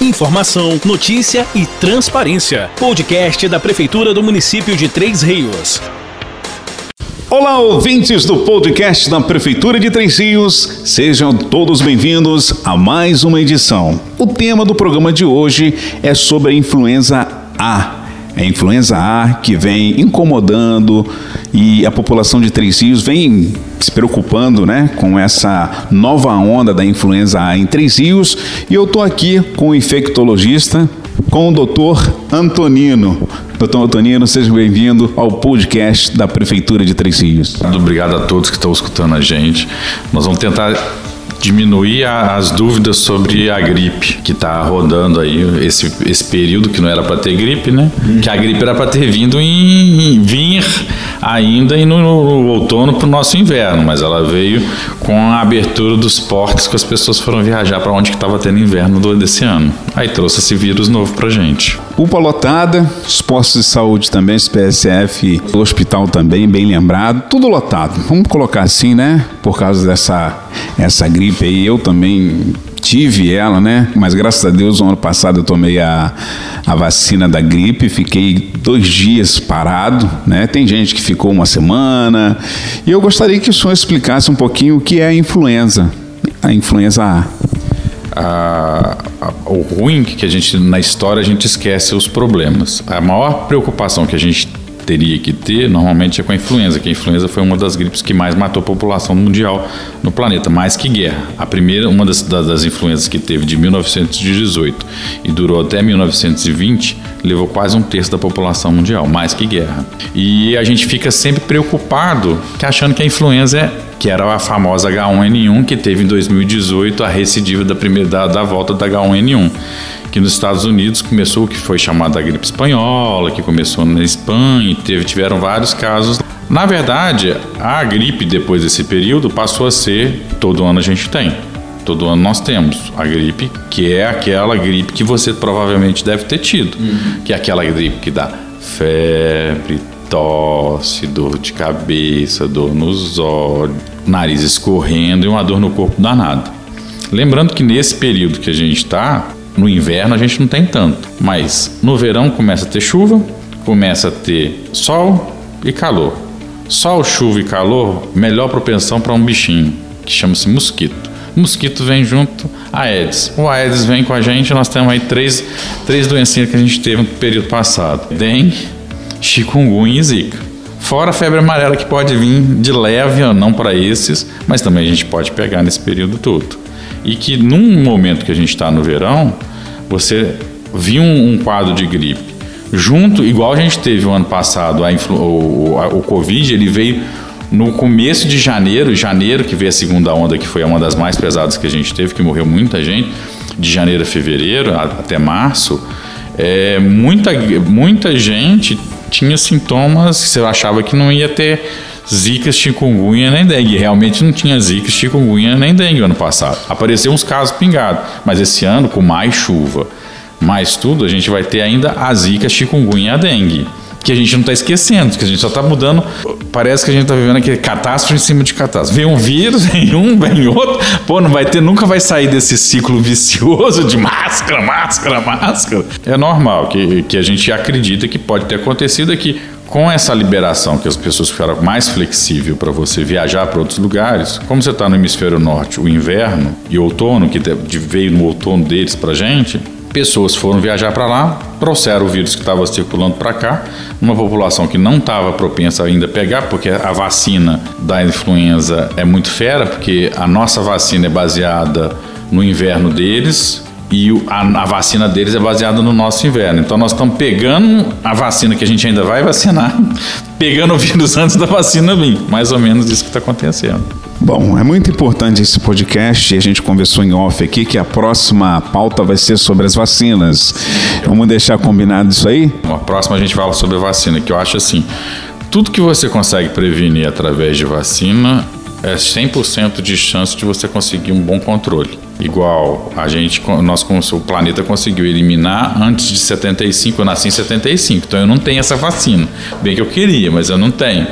Informação, notícia e transparência. Podcast da Prefeitura do município de Três Rios. Olá, ouvintes do podcast da Prefeitura de Três Rios, sejam todos bem-vindos a mais uma edição. O tema do programa de hoje é sobre a influenza A. A influenza A que vem incomodando e a população de Três Rios vem se preocupando né, com essa nova onda da influenza A em Três Rios. E eu estou aqui com o infectologista, com o doutor Antonino. Doutor Antonino, seja bem-vindo ao podcast da Prefeitura de Três Rios. Obrigado a todos que estão escutando a gente. Nós vamos tentar diminuir as dúvidas sobre a gripe que está rodando aí esse, esse período que não era para ter gripe, né? Hum. Que a gripe era para ter vindo em, em vir ainda e no, no outono para o nosso inverno, mas ela veio com a abertura dos portos que as pessoas foram viajar para onde estava tendo inverno do, desse ano. Aí trouxe esse vírus novo para gente. UPA lotada, os postos de saúde também, os PSF, o hospital também, bem lembrado, tudo lotado. Vamos colocar assim, né? Por causa dessa essa gripe aí, eu também tive ela, né? Mas graças a Deus, no ano passado eu tomei a, a vacina da gripe, fiquei dois dias parado, né? Tem gente que ficou uma semana. E eu gostaria que o senhor explicasse um pouquinho o que é a influenza, a influenza A. A, a, o ruim que a gente na história a gente esquece os problemas. A maior preocupação que a gente teria que ter, normalmente é com a influenza, que a influenza foi uma das gripes que mais matou a população mundial no planeta, mais que guerra. A primeira, uma das, das influenzas que teve de 1918 e durou até 1920, levou quase um terço da população mundial, mais que guerra. E a gente fica sempre preocupado, que achando que a influenza é que era a famosa H1N1 que teve em 2018 a recidiva da primeira da, da volta da H1N1 que nos Estados Unidos começou o que foi chamada a gripe espanhola, que começou na Espanha e teve, tiveram vários casos. Na verdade, a gripe depois desse período passou a ser todo ano a gente tem. Todo ano nós temos a gripe, que é aquela gripe que você provavelmente deve ter tido, uhum. que é aquela gripe que dá febre, tosse, dor de cabeça, dor nos olhos, nariz escorrendo e uma dor no corpo danada. Lembrando que nesse período que a gente está, no inverno a gente não tem tanto, mas no verão começa a ter chuva, começa a ter sol e calor. Sol, chuva e calor, melhor propensão para um bichinho que chama-se mosquito. O mosquito vem junto a Aedes. O Aedes vem com a gente, nós temos aí três, três doencinhas que a gente teve no período passado: dengue, chikungunya e zika. Fora a febre amarela que pode vir de leve ou não para esses, mas também a gente pode pegar nesse período todo. E que num momento que a gente está no verão, você viu um, um, quadro de gripe. Junto, igual a gente teve o ano passado, a influ, o, a, o Covid, ele veio no começo de janeiro, janeiro que veio a segunda onda, que foi uma das mais pesadas que a gente teve, que morreu muita gente, de janeiro a fevereiro a, até março, é, muita, muita gente tinha sintomas que você achava que não ia ter zika, chikungunya nem dengue. Realmente não tinha zika, chikungunya nem dengue ano passado. Apareceu uns casos pingados, mas esse ano, com mais chuva, mais tudo, a gente vai ter ainda a zika, chikungunya e a dengue. Que a gente não está esquecendo, que a gente só está mudando. Parece que a gente está vivendo aquele catástrofe em cima de catástrofe. Vem um vírus, vem um, vem outro. Pô, não vai ter, nunca vai sair desse ciclo vicioso de máscara, máscara, máscara. É normal que, que a gente acredita que pode ter acontecido aqui com essa liberação que as pessoas ficaram mais flexível para você viajar para outros lugares, como você está no hemisfério norte, o inverno e outono, que veio no outono deles para gente, pessoas foram viajar para lá, trouxeram o vírus que estava circulando para cá, uma população que não estava propensa ainda a pegar, porque a vacina da influenza é muito fera, porque a nossa vacina é baseada no inverno deles, e a, a, vacina deles é baseada no nosso inverno. Então nós estamos pegando a vacina que a gente ainda vai vacinar, pegando o vírus antes da vacina vir. Mais ou menos isso que está acontecendo. Bom, é muito importante esse podcast. A gente conversou em off aqui que a próxima pauta vai ser sobre as vacinas. Vamos deixar combinado isso aí? A próxima a gente fala sobre a vacina, que eu acho assim: tudo que você consegue prevenir através de vacina é 100% de chance de você conseguir um bom controle. Igual a gente, nós, o planeta conseguiu eliminar antes de 75, eu nasci em 75, então eu não tenho essa vacina. Bem que eu queria, mas eu não tenho.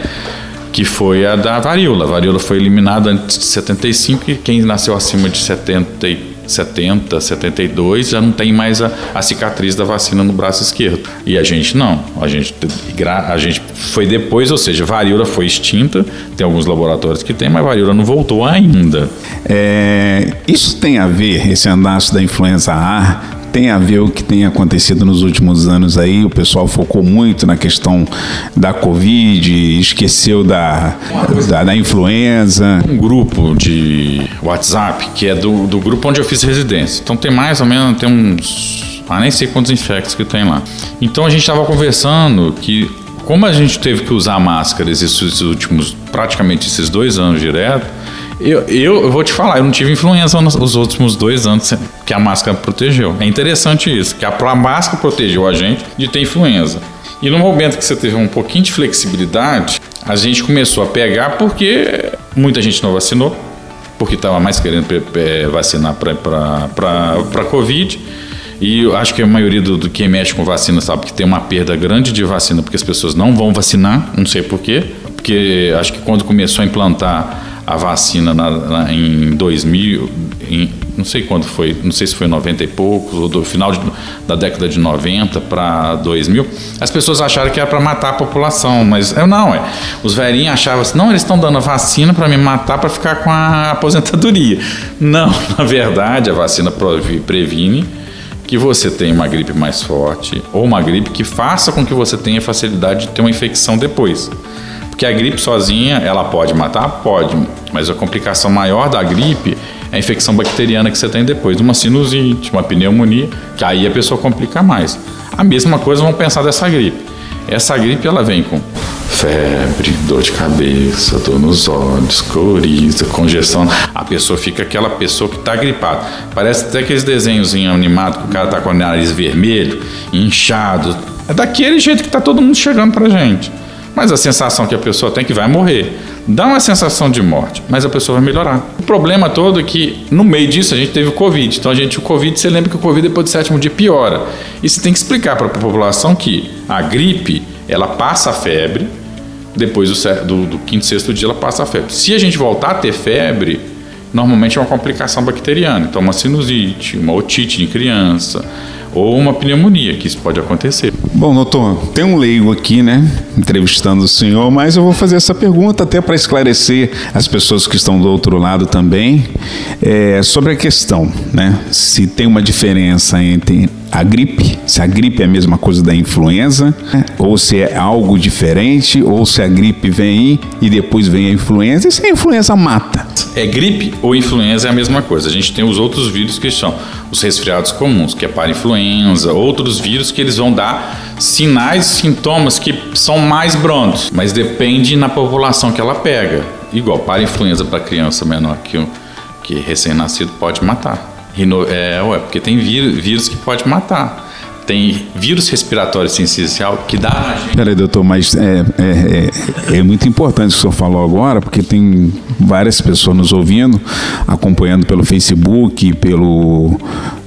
Que foi a da varíola. A varíola foi eliminada antes de 75 e quem nasceu acima de 70 70, 72, já não tem mais a, a, cicatriz da vacina no braço esquerdo. E a gente não. A gente, a gente foi depois, ou seja, varíola foi extinta, tem alguns laboratórios que tem, mas varíola não voltou ainda. É, isso tem a ver, esse andaço da influenza A, tem a ver o que tem acontecido nos últimos anos aí. O pessoal focou muito na questão da Covid, esqueceu da, da, da influenza. Um grupo de WhatsApp que é do, do grupo onde eu fiz residência. Então tem mais ou menos, tem uns. Ah, nem sei quantos infectos que tem lá. Então a gente estava conversando que como a gente teve que usar máscaras esses últimos, praticamente esses dois anos direto, eu, eu, eu, vou te falar, eu não tive influenza nos últimos dois anos que a máscara protegeu. É interessante isso, que a máscara protegeu a gente de ter influenza. E no momento que você teve um pouquinho de flexibilidade, a gente começou a pegar porque muita gente não vacinou, porque estava mais querendo vacinar para Covid. E acho que a maioria do, do quem mexe com vacina sabe que tem uma perda grande de vacina porque as pessoas não vão vacinar, não sei porquê. Porque acho que quando começou a implantar a vacina na, na, em 2000, em, não sei quando foi, não sei se foi 90 e poucos, ou do final de, da década de 90 para 2000, as pessoas acharam que era para matar a população, mas eu não, é. Os velhinhos achavam assim, não, eles estão dando a vacina para me matar para ficar com a aposentadoria. Não, na verdade, a vacina previne que você tenha uma gripe mais forte ou uma gripe que faça com que você tenha facilidade de ter uma infecção depois. Porque a gripe sozinha, ela pode matar? Pode. Mas a complicação maior da gripe é a infecção bacteriana que você tem depois, uma sinusite, uma pneumonia, que aí a pessoa complica mais. A mesma coisa vamos pensar dessa gripe. Essa gripe ela vem com febre, dor de cabeça, dor nos olhos, coriza, congestão. A pessoa fica aquela pessoa que está gripada. Parece até aqueles desenhos animados que o cara está com o nariz vermelho, inchado. É daquele jeito que está todo mundo chegando para gente mas a sensação que a pessoa tem é que vai morrer. Dá uma sensação de morte, mas a pessoa vai melhorar. O problema todo é que no meio disso a gente teve o Covid. Então a gente, o Covid, você lembra que o Covid depois do sétimo dia piora. E você tem que explicar para a população que a gripe, ela passa a febre, depois do, do, do quinto, sexto dia ela passa a febre. Se a gente voltar a ter febre, normalmente é uma complicação bacteriana. Então uma sinusite, uma otite de criança, ou uma pneumonia, que isso pode acontecer. Bom, doutor, tem um leigo aqui, né, entrevistando o senhor, mas eu vou fazer essa pergunta até para esclarecer as pessoas que estão do outro lado também é, sobre a questão, né, se tem uma diferença entre a gripe, se a gripe é a mesma coisa da influenza, né? ou se é algo diferente, ou se a gripe vem e depois vem a influenza, e se a influenza mata. É gripe ou influenza é a mesma coisa. A gente tem os outros vírus que são os resfriados comuns, que é para influenza, outros vírus que eles vão dar sinais, sintomas que são mais brontos, mas depende na população que ela pega. Igual para influenza para criança menor que, que recém-nascido pode matar. É, ué, porque tem vírus, vírus que pode matar. Tem vírus respiratório sensicial que dá. Peraí, doutor, mas é, é, é, é, muito importante o que o senhor falou agora, porque tem várias pessoas nos ouvindo, acompanhando pelo Facebook, pelo,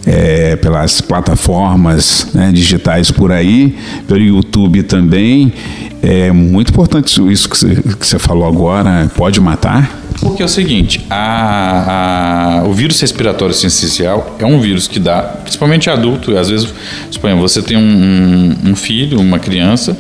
é, pelas plataformas né, digitais por aí, pelo YouTube também. É muito importante isso que você, falou agora. Pode matar? Porque é o seguinte, a, a, o vírus respiratório sincicial é um vírus que dá, principalmente adulto, às vezes, suponha, você tem um, um, um filho, uma criança,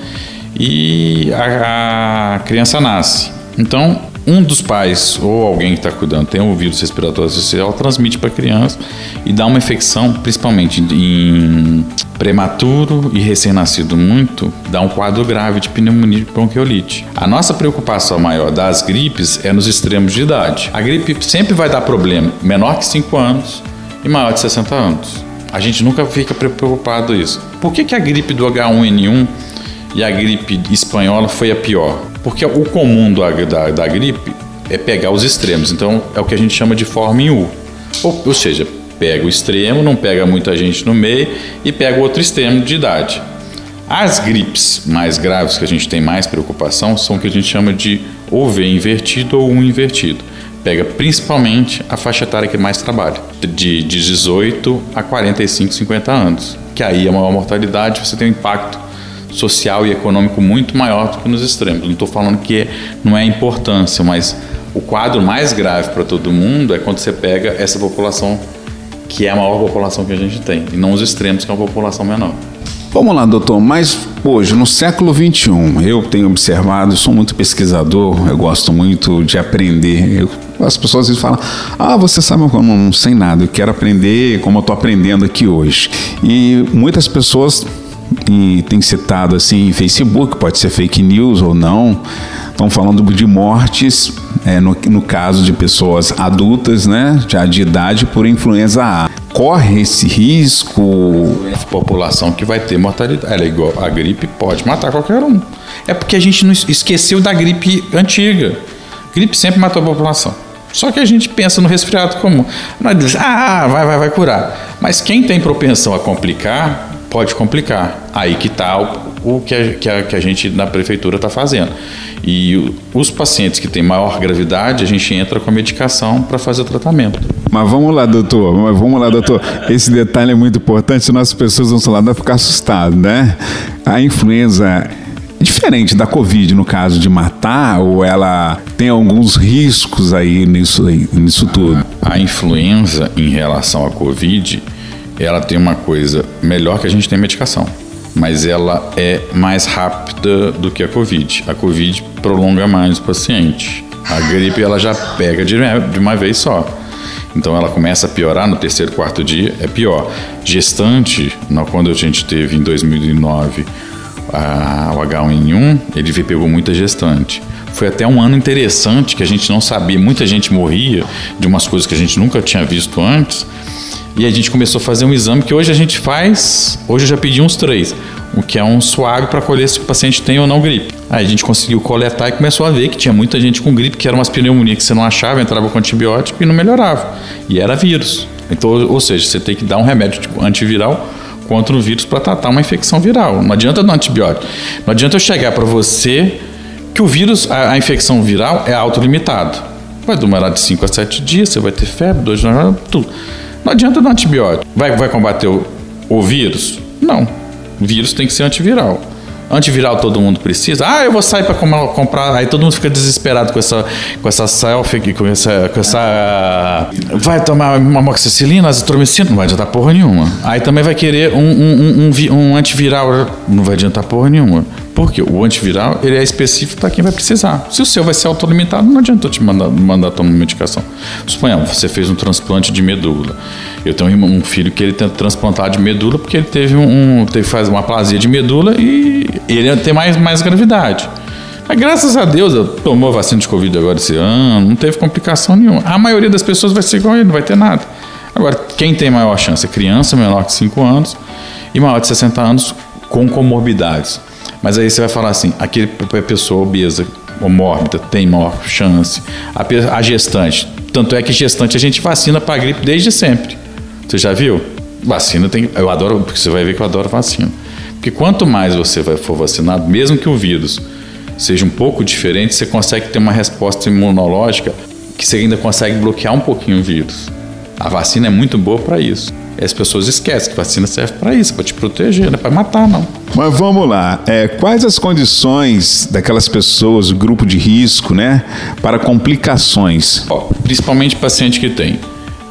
e a, a criança nasce. Então, um dos pais ou alguém que está cuidando tem o vírus respiratório social, transmite para a criança e dá uma infecção, principalmente em prematuro e recém-nascido muito, dá um quadro grave de pneumonia de bronquiolite. A nossa preocupação maior das gripes é nos extremos de idade. A gripe sempre vai dar problema menor que 5 anos e maior de 60 anos. A gente nunca fica preocupado isso. Por que, que a gripe do H1N1 e a gripe espanhola foi a pior? Porque o comum da, da, da gripe é pegar os extremos. Então é o que a gente chama de forma em U. Ou, ou seja, pega o extremo, não pega muita gente no meio e pega o outro extremo de idade. As gripes mais graves que a gente tem mais preocupação são o que a gente chama de ou V invertido ou U invertido. Pega principalmente a faixa etária que mais trabalha, de, de 18 a 45, 50 anos. Que aí a maior mortalidade você tem um impacto social e econômico muito maior do que nos extremos. Não estou falando que não é importância, mas o quadro mais grave para todo mundo é quando você pega essa população que é a maior população que a gente tem, e não os extremos, que é uma população menor. Vamos lá, doutor, mas hoje, no século XXI, eu tenho observado, sou muito pesquisador, eu gosto muito de aprender. Eu, as pessoas às vezes falam, ah, você sabe, eu não, sei nada, eu quero aprender como eu estou aprendendo aqui hoje. E muitas pessoas e tem citado assim em Facebook, pode ser fake news ou não, estão falando de mortes, é, no, no caso de pessoas adultas, né, já de idade, por influenza A. Corre esse risco? A população que vai ter mortalidade. Ela é igual a gripe, pode matar qualquer um. É porque a gente não esqueceu da gripe antiga. Gripe sempre matou a população. Só que a gente pensa no resfriado comum. Nós diz, ah, vai, vai, vai curar. Mas quem tem propensão a complicar, pode complicar. Aí que está o, o que, a, que, a, que, a, gente na prefeitura está fazendo. E os pacientes que têm maior gravidade, a gente entra com a medicação para fazer o tratamento. Mas vamos lá, doutor. Mas vamos lá, doutor. Esse detalhe é muito importante, senão as pessoas vão vai ficar assustado, né? A influenza é diferente da Covid, no caso de matar, ou ela tem alguns riscos aí nisso, nisso tudo? A influenza em relação à Covid ela tem uma coisa melhor que a gente tem medicação, mas ela é mais rápida do que a Covid. A Covid prolonga mais o paciente. A gripe ela já pega de uma vez só. Então ela começa a piorar no terceiro, quarto dia, é pior. Gestante, quando a gente teve em 2009 a, o H1N1, ele pegou muita gestante. Foi até um ano interessante que a gente não sabia, muita gente morria de umas coisas que a gente nunca tinha visto antes. E a gente começou a fazer um exame que hoje a gente faz, hoje eu já pedi uns três, o que é um suave para colher se o paciente tem ou não gripe. Aí a gente conseguiu coletar e começou a ver que tinha muita gente com gripe, que era umas pneumonias que você não achava, entrava com antibiótico e não melhorava. E era vírus. Então, ou seja, você tem que dar um remédio tipo, antiviral contra o vírus para tratar uma infecção viral. Não adianta dar antibiótico. Não adianta eu chegar para você que o vírus, a, a infecção viral é autolimitado. Vai demorar de 5 a 7 dias, você vai ter febre, dois tudo. Não adianta dar antibiótico. Vai, vai combater o, o vírus? Não. O vírus tem que ser antiviral. Antiviral todo mundo precisa. Ah, eu vou sair para comprar. Aí todo mundo fica desesperado com essa, com essa selfie, com essa, com essa. Vai tomar uma moxicilina, azitromicina, não vai adiantar porra nenhuma. Aí também vai querer um, um, um, um antiviral, não vai adiantar porra nenhuma. Porque o antiviral ele é específico para quem vai precisar. Se o seu vai ser autolimitado, não adianta eu te mandar, mandar tomar medicação. Suponhamos, você fez um transplante de medula. Eu tenho um filho que ele tem transplantado de medula porque ele teve um teve faz uma aplasia de medula e ele tem mais, mais gravidade. Mas graças a Deus, eu tomou vacina de Covid agora esse ano, não teve complicação nenhuma. A maioria das pessoas vai ser igual ele, não vai ter nada. Agora, quem tem maior chance? Criança menor que 5 anos e maior de 60 anos com comorbidades. Mas aí você vai falar assim, aquele pessoa obesa ou mórbida tem maior chance. A, a gestante, tanto é que gestante a gente vacina para gripe desde sempre. Você já viu? Vacina tem, eu adoro, porque você vai ver que eu adoro vacina. Porque quanto mais você vai, for vacinado, mesmo que o vírus seja um pouco diferente, você consegue ter uma resposta imunológica que você ainda consegue bloquear um pouquinho o vírus. A vacina é muito boa para isso as pessoas esquecem que vacina serve para isso, para te proteger, não é para matar, não. Mas vamos lá, é, quais as condições daquelas pessoas, grupo de risco, né, para complicações? Ó, principalmente paciente que tem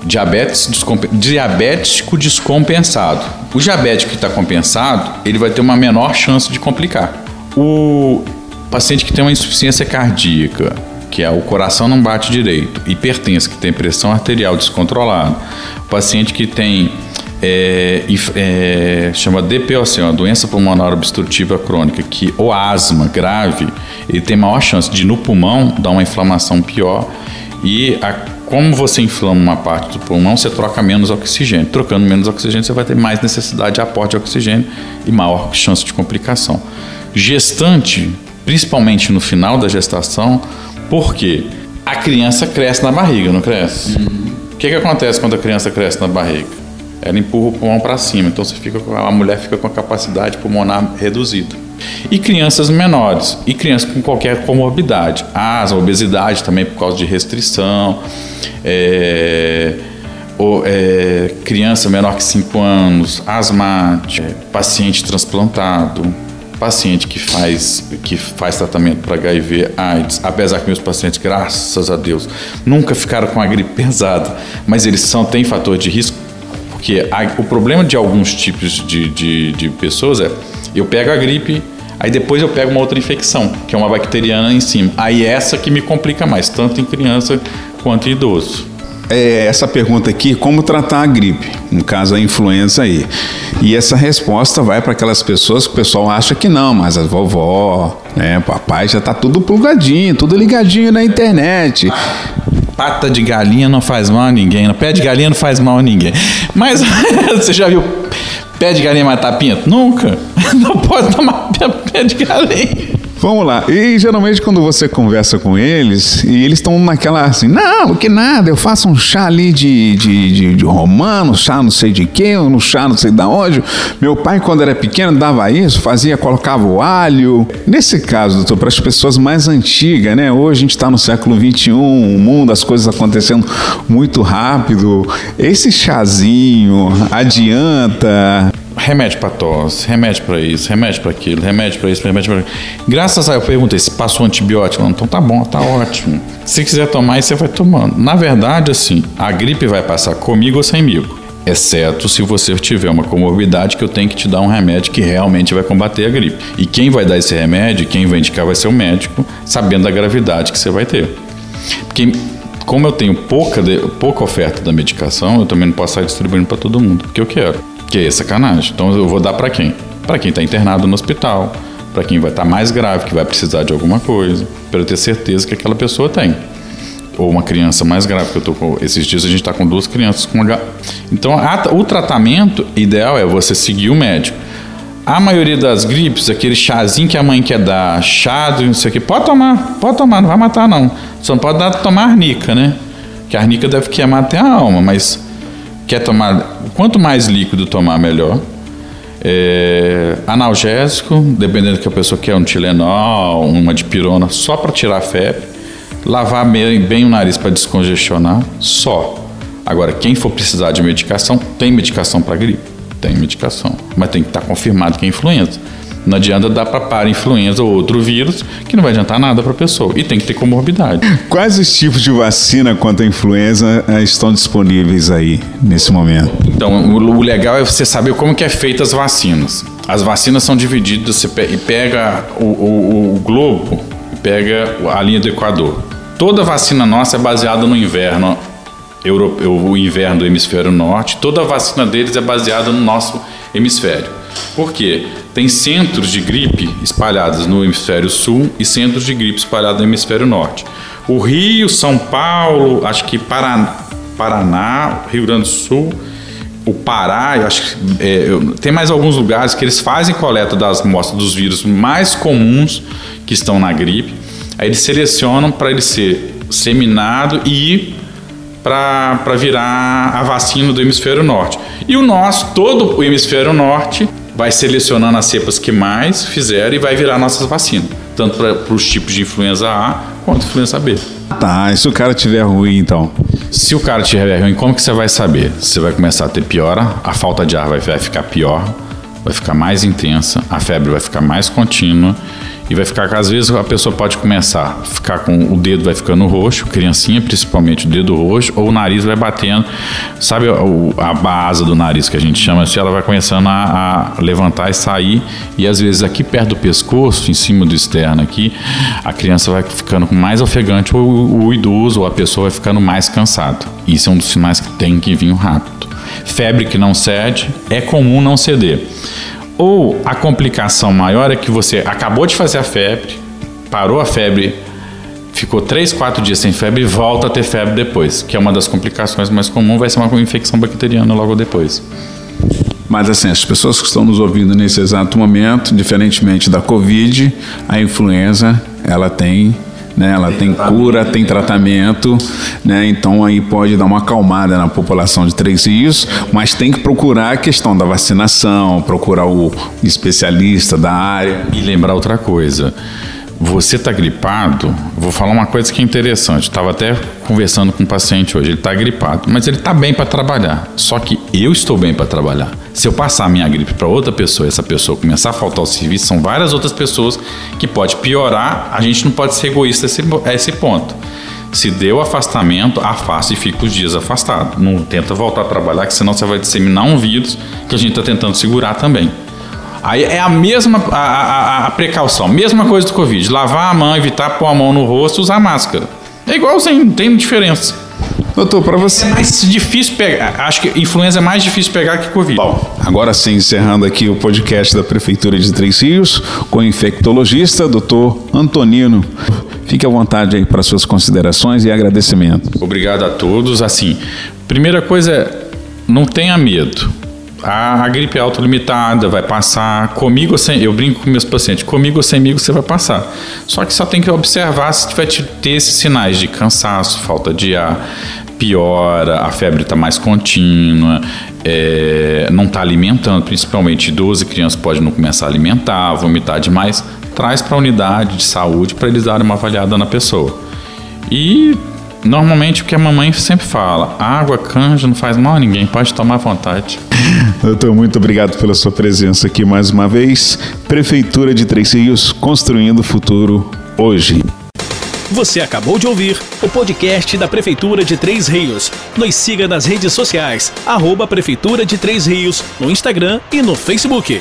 diabetes descomp... diabético descompensado. O diabético que está compensado, ele vai ter uma menor chance de complicar. O paciente que tem uma insuficiência cardíaca, que é o coração não bate direito, hipertenso, que tem pressão arterial descontrolada, o paciente que tem é, é, chama DPOC, uma doença pulmonar obstrutiva crônica, que ou asma grave, ele tem maior chance de no pulmão dar uma inflamação pior e a, como você inflama uma parte do pulmão, você troca menos oxigênio. Trocando menos oxigênio, você vai ter mais necessidade de aporte de oxigênio e maior chance de complicação. Gestante, principalmente no final da gestação, porque a criança cresce na barriga, não cresce? Uhum. O que, que acontece quando a criança cresce na barriga? Ela empurra o pulmão para cima, então você fica com, a mulher fica com a capacidade pulmonar reduzida. E crianças menores, e crianças com qualquer comorbidade, asma, obesidade também por causa de restrição, é, ou, é, criança menor que 5 anos, asmático, paciente transplantado, paciente que faz, que faz tratamento para HIV, AIDS, apesar que meus pacientes, graças a Deus, nunca ficaram com a gripe pesada, mas eles são, têm fator de risco, Porque a, o problema de alguns tipos de, de, de pessoas é eu pego a gripe, aí depois eu pego uma outra infecção, que é uma bacteriana em cima. Aí essa que me complica mais, tanto em criança quanto em idoso é, essa pergunta aqui, como tratar a gripe, no caso a influenza aí. E essa resposta vai para aquelas pessoas que o pessoal acha que não, mas a vovó, né, papai já tá tudo plugadinho, tudo ligadinho na internet. Pata de galinha não faz mal a ninguém, pé de galinha não faz mal a ninguém. Mas você já viu pé de galinha matar pinto? Nunca. Não pode tomar pé de galinha. Vamos lá. E geralmente quando você conversa com eles, e eles estão naquela assim, não, que nada, eu faço um chá ali de, de, de, de romano, chá não sei de quê, um chá não sei da onde. Meu pai, quando era pequeno, dava isso, fazia, colocava o alho. Nesse caso, doutor, para as pessoas mais antigas, né? Hoje a gente está no século XXI, o mundo, as coisas acontecendo muito rápido. Esse chazinho adianta remédio para tosse, remédio para isso, remédio para aquilo, remédio para isso, remédio para Graças a eu perguntei se passou antibiótico, não, então tá bom, tá ótimo. Se quiser tomar, você vai tomando. Na verdade, assim, a gripe vai passar comigo ou semigo. Exceto se você tiver uma comorbidade que eu tenho que te dar um remédio que realmente vai combater a gripe. E quem vai dar esse remédio, quem vai indicar vai ser o médico, sabendo da gravidade que você vai ter. Porque como eu tenho pouca, pouca oferta da medicação, eu também não posso sair distribuindo para todo mundo, porque eu quero. Que é sacanagem. Então eu vou dar para quem? Para quem está internado no hospital, para quem vai estar tá mais grave, que vai precisar de alguma coisa, para eu ter certeza que aquela pessoa tem. Ou uma criança mais grave, que eu tô com. Esses dias a gente está com duas crianças com H. Então a, o tratamento ideal é você seguir o médico. A maioria das gripes, aquele chazinho que a mãe quer dar, chá, não sei o que, pode tomar, pode tomar, não vai matar não. Só não pode dar, tomar arnica, né? Que a arnica deve queimar até a alma, mas quer tomar, quanto mais líquido tomar, melhor. É, analgésico, dependendo do que a pessoa quer, um Tilenol, uma dipirona, só para tirar a febre. Lavar bem, bem o nariz para descongestionar, só. Agora, quem for precisar de medicação, tem medicação para gripe? Tem medicação, mas tem que estar tá confirmado que é influenza. Não adianta dar para para influenza ou outro vírus que não vai adiantar nada para a pessoa. E tem que ter comorbidade. Quais os tipos de vacina contra a influenza eh, estão disponíveis aí nesse momento? Então, o legal é você saber como que é feita as vacinas. As vacinas são divididas, você pega o, o, o globo, pega a linha do Equador. Toda vacina nossa é baseada no inverno europeu, o inverno do hemisfério norte. Toda a vacina deles é baseada no nosso hemisfério. Por quê? Tem centros de gripe espalhados no hemisfério sul e centros de gripe espalhados no hemisfério norte. O Rio, São Paulo, acho que Paraná, Paraná Rio Grande do Sul, o Pará, eu acho que é, tem mais alguns lugares que eles fazem coleta das amostras dos vírus mais comuns que estão na gripe. Aí eles selecionam para ele ser seminado e ir para virar a vacina do hemisfério norte. E o nosso, todo o hemisfério norte, vai selecionando as cepas que mais fizeram e vai virar nossas vacinas, tanto para os tipos de influenza A quanto influenza B. Tá, e se o cara tiver ruim então? Se o cara tiver ruim, como que você vai saber? Você vai começar a ter piora, a falta de ar vai, vai ficar pior, vai ficar mais intensa, a febre vai ficar mais contínua e vai ficar, às vezes a pessoa pode começar a ficar com o dedo vai ficando roxo, criancinha principalmente o dedo roxo, ou o nariz vai batendo, sabe a, base do nariz que a gente chama assim, ela vai começando a, a, levantar e sair, e às vezes aqui perto do pescoço, em cima do externo aqui, a criança vai ficando mais ofegante, ou o idoso, ou a pessoa vai ficando mais cansado. Isso é um dos sinais que tem que vir rápido. Febre que não cede, é comum não ceder. Ou a complicação maior é que você acabou de fazer a febre, parou a febre, ficou 3, 4 dias sem febre e volta a ter febre depois, que é uma das complicações mais comuns, vai ser uma infecção bacteriana logo depois. Mas assim, as pessoas que estão nos ouvindo nesse exato momento, diferentemente da Covid, a influenza, ela tem né? Ela tem, cura, tem tratamento, né? Então aí pode dar uma acalmada na população de Três Rios, mas tem que procurar a questão da vacinação, procurar o especialista da área. E lembrar outra coisa. Você está gripado, vou falar uma coisa que é interessante. Estava até conversando com um paciente hoje. Ele está gripado, mas ele está bem para trabalhar. Só que eu estou bem para trabalhar. Se eu passar a minha gripe para outra pessoa essa pessoa começar a faltar o serviço, são várias outras pessoas que pode piorar. A gente não pode ser egoísta a esse, a esse ponto. Se deu afastamento, afaste e fica os dias afastado. Não tenta voltar a trabalhar, que senão você vai disseminar um vírus que a gente está tentando segurar também. Aí é a mesma a, a, a, precaução, mesma coisa do Covid. Lavar a mão, evitar pôr a mão no rosto, usar máscara. É igualzinho, não tem diferença. Doutor, para você. É mais difícil pegar. Acho que influenza é mais difícil pegar que Covid. Bom, agora sim, encerrando aqui o podcast da Prefeitura de Três Rios com o infectologista, doutor Antonino. Fique à vontade aí para suas considerações e agradecimento. Obrigado a todos. Assim, primeira coisa é, não tenha medo a, a gripe é autolimitada, vai passar. Comigo ou sem. Eu brinco com meus pacientes, comigo ou semigo você vai passar. Só que só tem que observar se vai ter esses sinais de cansaço, falta de ar, piora, a febre está mais contínua, é, não está alimentando, principalmente idoso e crianças podem não começar a alimentar, vomitar demais. Traz para a unidade de saúde para eles darem uma avaliada na pessoa. E Normalmente o que a mamãe sempre fala, água, canja não faz mal a ninguém, pode tomar à vontade. Doutor, muito obrigado pela sua presença aqui mais uma vez. Prefeitura de Três Rios, construindo o futuro hoje. Você acabou de ouvir o podcast da Prefeitura de Três Rios. Nos siga nas redes sociais, arroba Prefeitura de Três Rios, no Instagram e no Facebook.